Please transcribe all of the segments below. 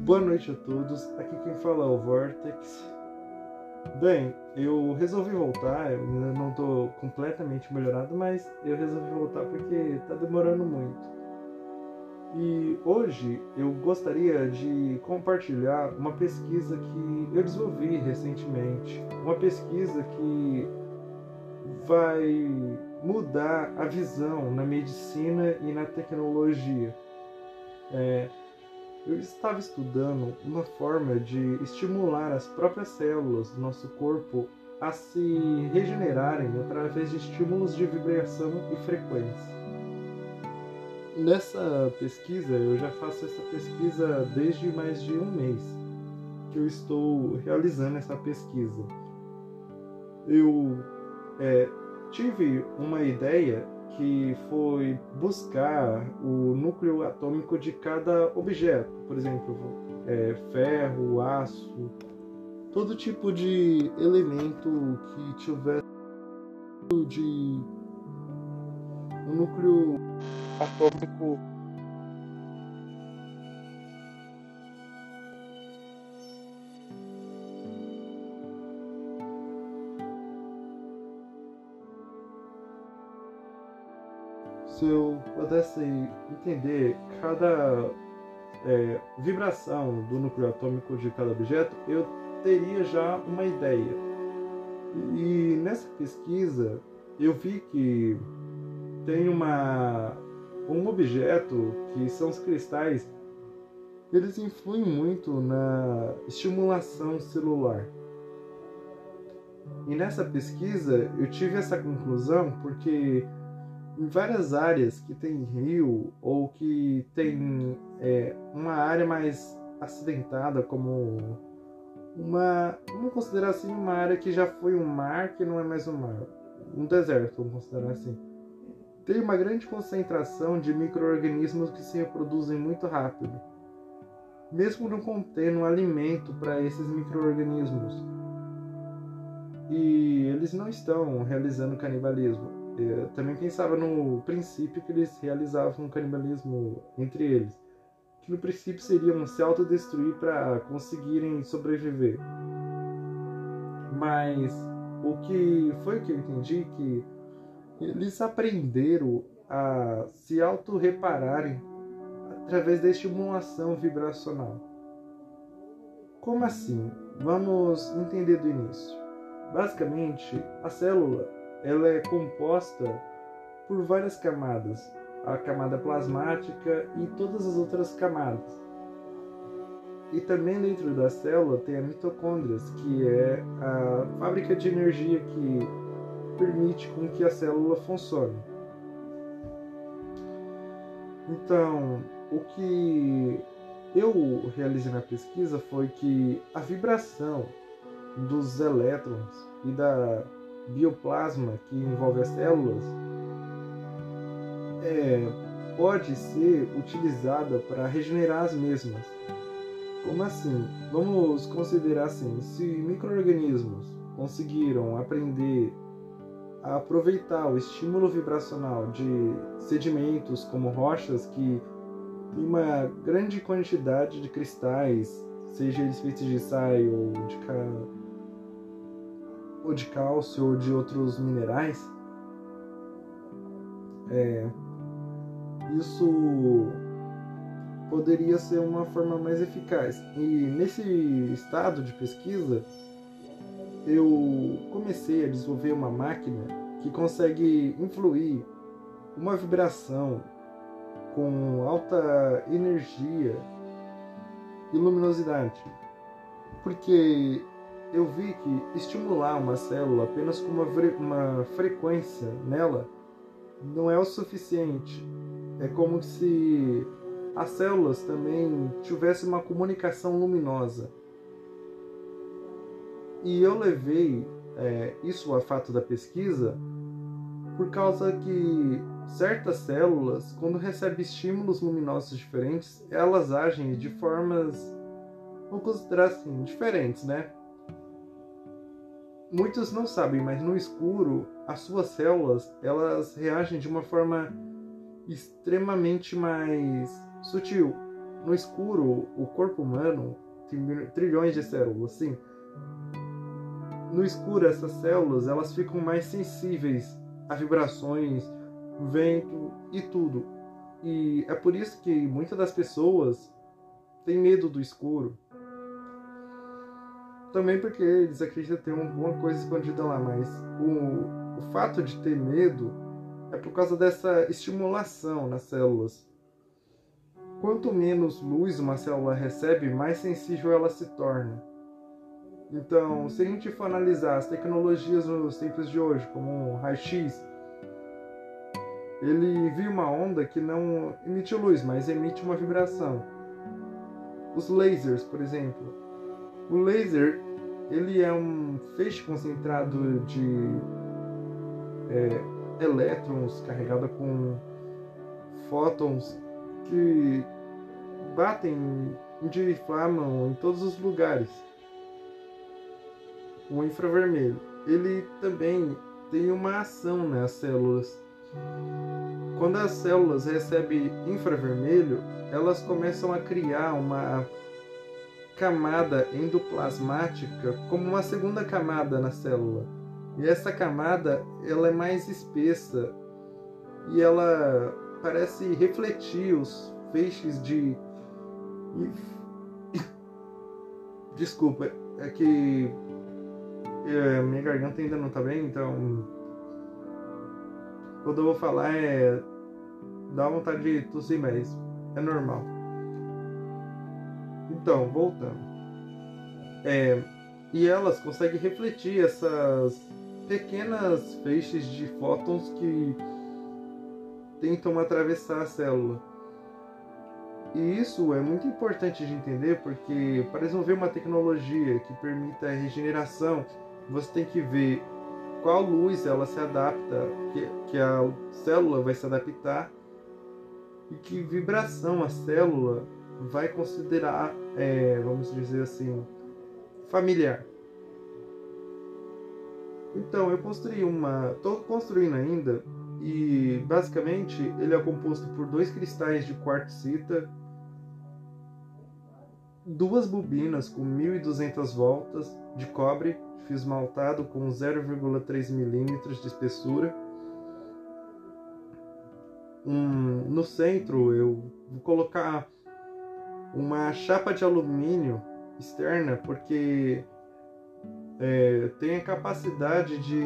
Boa noite a todos, aqui quem fala é o Vortex. Bem, eu resolvi voltar, eu ainda não estou completamente melhorado, mas eu resolvi voltar porque está demorando muito. E hoje eu gostaria de compartilhar uma pesquisa que eu desenvolvi recentemente. Uma pesquisa que vai mudar a visão na medicina e na tecnologia. É, eu estava estudando uma forma de estimular as próprias células do nosso corpo a se regenerarem através de estímulos de vibração e frequência. Nessa pesquisa, eu já faço essa pesquisa desde mais de um mês que eu estou realizando essa pesquisa. Eu é, tive uma ideia que foi buscar o núcleo atômico de cada objeto, por exemplo, é, ferro, aço, todo tipo de elemento que tivesse de um núcleo atômico se eu pudesse entender cada é, vibração do núcleo atômico de cada objeto, eu teria já uma ideia. E nessa pesquisa eu vi que tem uma um objeto que são os cristais, eles influem muito na estimulação celular. E nessa pesquisa eu tive essa conclusão porque em várias áreas que tem rio ou que tem é, uma área mais acidentada, como uma. Vamos considerar assim uma área que já foi um mar, que não é mais um mar. Um deserto, vamos considerar assim. Tem uma grande concentração de micro-organismos que se reproduzem muito rápido, mesmo não contendo alimento para esses micro-organismos. E eles não estão realizando canibalismo eu também pensava no princípio que eles realizavam um canibalismo entre eles, que no princípio seriam se autodestruir para conseguirem sobreviver. Mas o que foi que eu entendi que eles aprenderam a se auto-repararem através da estimulação vibracional. Como assim? Vamos entender do início. Basicamente, a célula ela é composta por várias camadas, a camada plasmática e todas as outras camadas. E também dentro da célula tem a mitocôndrias, que é a fábrica de energia que permite com que a célula funcione. Então, o que eu realizei na pesquisa foi que a vibração dos elétrons e da bioplasma que envolve as células é, pode ser utilizada para regenerar as mesmas. Como assim? Vamos considerar assim: se microorganismos conseguiram aprender a aproveitar o estímulo vibracional de sedimentos como rochas que tem uma grande quantidade de cristais, seja eles feitos de sai ou de ou de cálcio ou de outros minerais, é, isso poderia ser uma forma mais eficaz. E nesse estado de pesquisa, eu comecei a desenvolver uma máquina que consegue influir uma vibração com alta energia e luminosidade. Porque eu vi que estimular uma célula apenas com uma, uma frequência nela não é o suficiente. É como se as células também tivessem uma comunicação luminosa. E eu levei é, isso a fato da pesquisa por causa que certas células, quando recebem estímulos luminosos diferentes, elas agem de formas, vamos considerar assim, diferentes, né? Muitos não sabem, mas no escuro as suas células elas reagem de uma forma extremamente mais sutil. no escuro, o corpo humano tem trilhões de células, sim. No escuro, essas células elas ficam mais sensíveis a vibrações, vento e tudo. E é por isso que muitas das pessoas têm medo do escuro. Também porque eles acreditam ter alguma coisa escondida lá, mas o, o fato de ter medo é por causa dessa estimulação nas células. Quanto menos luz uma célula recebe, mais sensível ela se torna. Então, se a gente for analisar as tecnologias nos tempos de hoje, como o raio-x, ele viu uma onda que não emite luz, mas emite uma vibração. Os lasers, por exemplo. O laser, ele é um feixe concentrado de é, elétrons carregado com fótons que batem, diflamam em todos os lugares. O infravermelho, ele também tem uma ação nas células. Quando as células recebem infravermelho, elas começam a criar uma camada endoplasmática como uma segunda camada na célula. E essa camada ela é mais espessa e ela parece refletir os feixes de desculpa é que é, minha garganta ainda não tá bem então quando eu vou falar é dá vontade de tossir mas é normal então voltando é, e elas conseguem refletir essas pequenas feixes de fótons que tentam atravessar a célula. E isso é muito importante de entender porque para desenvolver uma tecnologia que permita a regeneração, você tem que ver qual luz ela se adapta, que, que a célula vai se adaptar e que vibração a célula vai considerar, é, vamos dizer assim, familiar. Então eu construí uma, estou construindo ainda e basicamente ele é composto por dois cristais de quartzita, duas bobinas com 1200 voltas de cobre fio esmaltado com 0,3 milímetros de espessura. Um, no centro eu vou colocar uma chapa de alumínio externa porque é, tem a capacidade de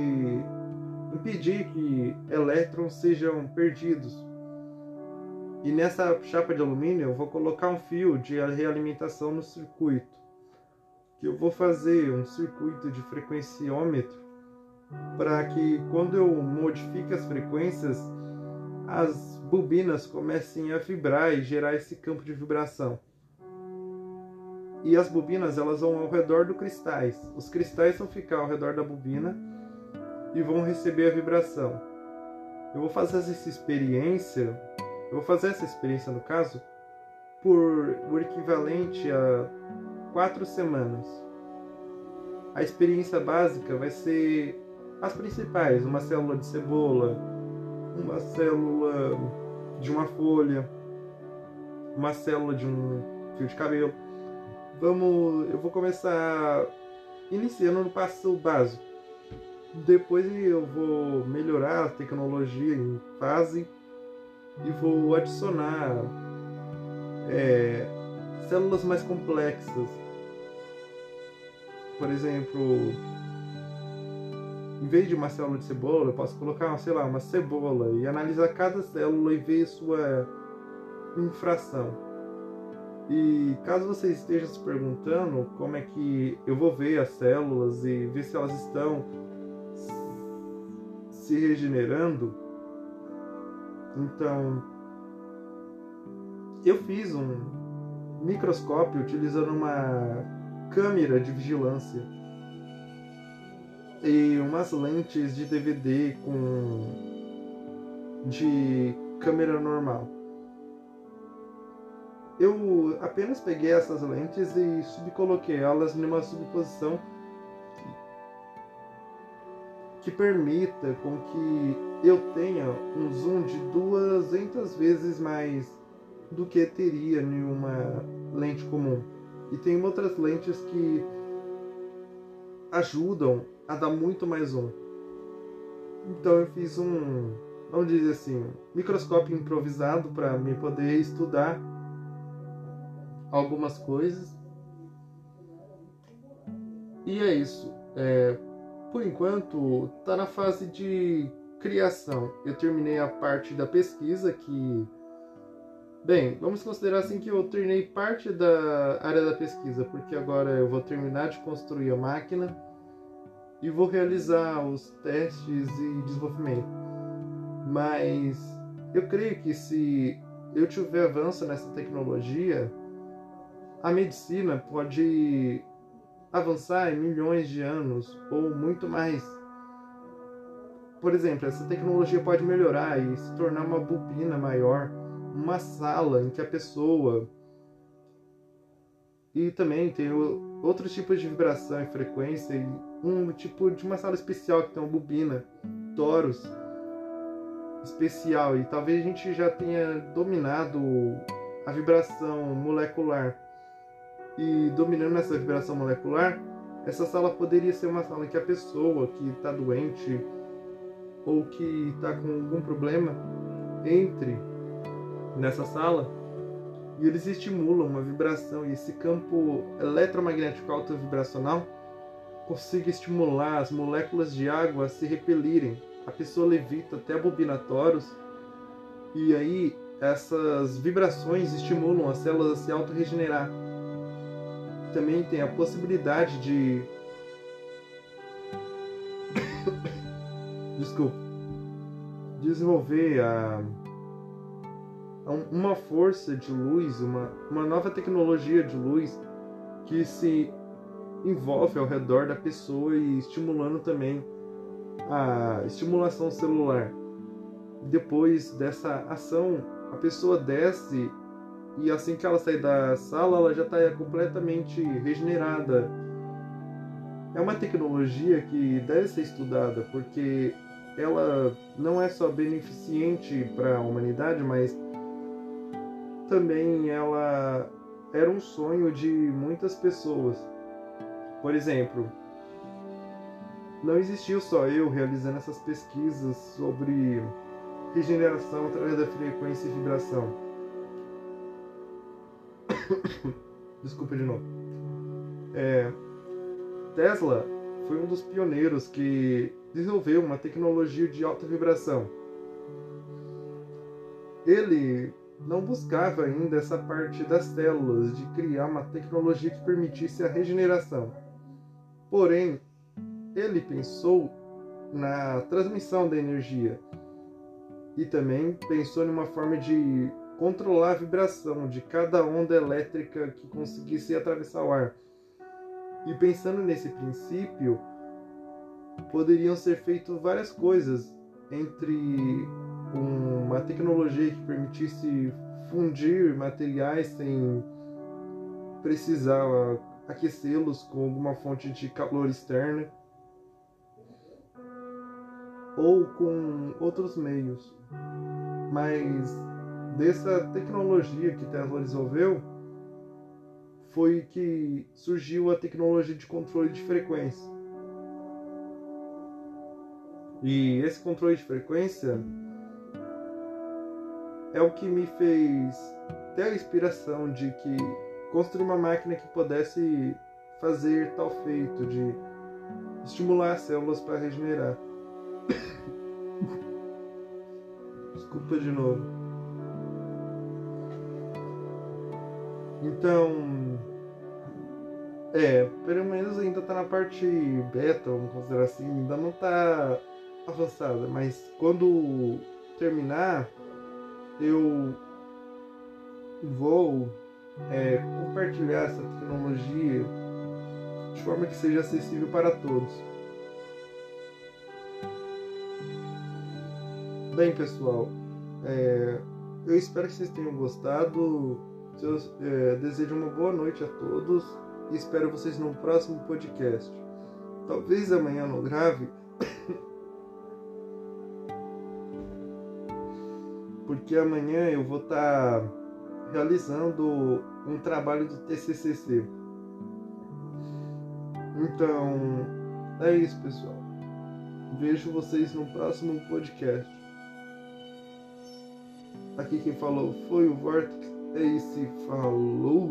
impedir que elétrons sejam perdidos. E nessa chapa de alumínio eu vou colocar um fio de realimentação no circuito. Que eu vou fazer um circuito de frequenciômetro para que quando eu modifique as frequências, as bobinas comecem a vibrar e gerar esse campo de vibração. E as bobinas elas vão ao redor do cristais. Os cristais vão ficar ao redor da bobina e vão receber a vibração. Eu vou fazer essa experiência, eu vou fazer essa experiência no caso, por o equivalente a quatro semanas. A experiência básica vai ser as principais: uma célula de cebola, uma célula de uma folha, uma célula de um fio de cabelo. Vamos, eu vou começar iniciando no passo básico depois eu vou melhorar a tecnologia em fase e vou adicionar é, células mais complexas. Por exemplo, em vez de uma célula de cebola, eu posso colocar, sei lá, uma cebola e analisar cada célula e ver sua infração. E caso você esteja se perguntando como é que eu vou ver as células e ver se elas estão se regenerando. Então, eu fiz um microscópio utilizando uma câmera de vigilância e umas lentes de DVD com de câmera normal. Eu apenas peguei essas lentes e subcoloquei elas numa subposição que permita com que eu tenha um zoom de 200 vezes mais do que teria em uma lente comum. E tem outras lentes que ajudam a dar muito mais zoom. Então eu fiz um, vamos dizer assim, microscópio improvisado para me poder estudar algumas coisas. E é isso. É, por enquanto, está na fase de criação. Eu terminei a parte da pesquisa que Bem, vamos considerar assim que eu terminei parte da área da pesquisa, porque agora eu vou terminar de construir a máquina e vou realizar os testes e desenvolvimento. Mas eu creio que se eu tiver avanço nessa tecnologia, a medicina pode avançar em milhões de anos ou muito mais. Por exemplo, essa tecnologia pode melhorar e se tornar uma bobina maior uma sala em que a pessoa e também tem outros tipos de vibração e frequência e um tipo de uma sala especial que tem uma bobina, toros especial e talvez a gente já tenha dominado a vibração molecular e dominando essa vibração molecular essa sala poderia ser uma sala que a pessoa que está doente ou que está com algum problema entre nessa sala e eles estimulam uma vibração e esse campo eletromagnético alto vibracional consiga estimular as moléculas de água a se repelirem. A pessoa levita até a bobina torus e aí essas vibrações estimulam as células a se auto-regenerar. Também tem a possibilidade de desculpa desenvolver a uma força de luz, uma, uma nova tecnologia de luz que se envolve ao redor da pessoa e estimulando também a estimulação celular. Depois dessa ação, a pessoa desce e assim que ela sai da sala, ela já está completamente regenerada. É uma tecnologia que deve ser estudada porque ela não é só beneficente para a humanidade, mas também ela era um sonho de muitas pessoas. Por exemplo, não existiu só eu realizando essas pesquisas sobre regeneração através da frequência e vibração. Desculpa de novo. É, Tesla foi um dos pioneiros que desenvolveu uma tecnologia de alta vibração. Ele não buscava ainda essa parte das células de criar uma tecnologia que permitisse a regeneração. Porém, ele pensou na transmissão da energia e também pensou em uma forma de controlar a vibração de cada onda elétrica que conseguisse atravessar o ar. E pensando nesse princípio, poderiam ser feitas várias coisas entre uma tecnologia que permitisse fundir materiais sem precisar aquecê-los com alguma fonte de calor externa ou com outros meios. Mas dessa tecnologia que Tesla desenvolveu foi que surgiu a tecnologia de controle de frequência. E esse controle de frequência é o que me fez ter a inspiração de que construir uma máquina que pudesse fazer tal feito de estimular as células para regenerar. Desculpa de novo. Então, é, pelo menos ainda tá na parte beta, vamos considerar assim, ainda não tá avançada, mas quando terminar, eu vou é, compartilhar essa tecnologia de forma que seja acessível para todos. Bem, pessoal, é, eu espero que vocês tenham gostado. Eu é, desejo uma boa noite a todos e espero vocês no próximo podcast. Talvez amanhã não grave. porque amanhã eu vou estar tá realizando um trabalho do TCCC. Então, é isso, pessoal. Vejo vocês no próximo podcast. Aqui quem falou foi o Vortex e se falou.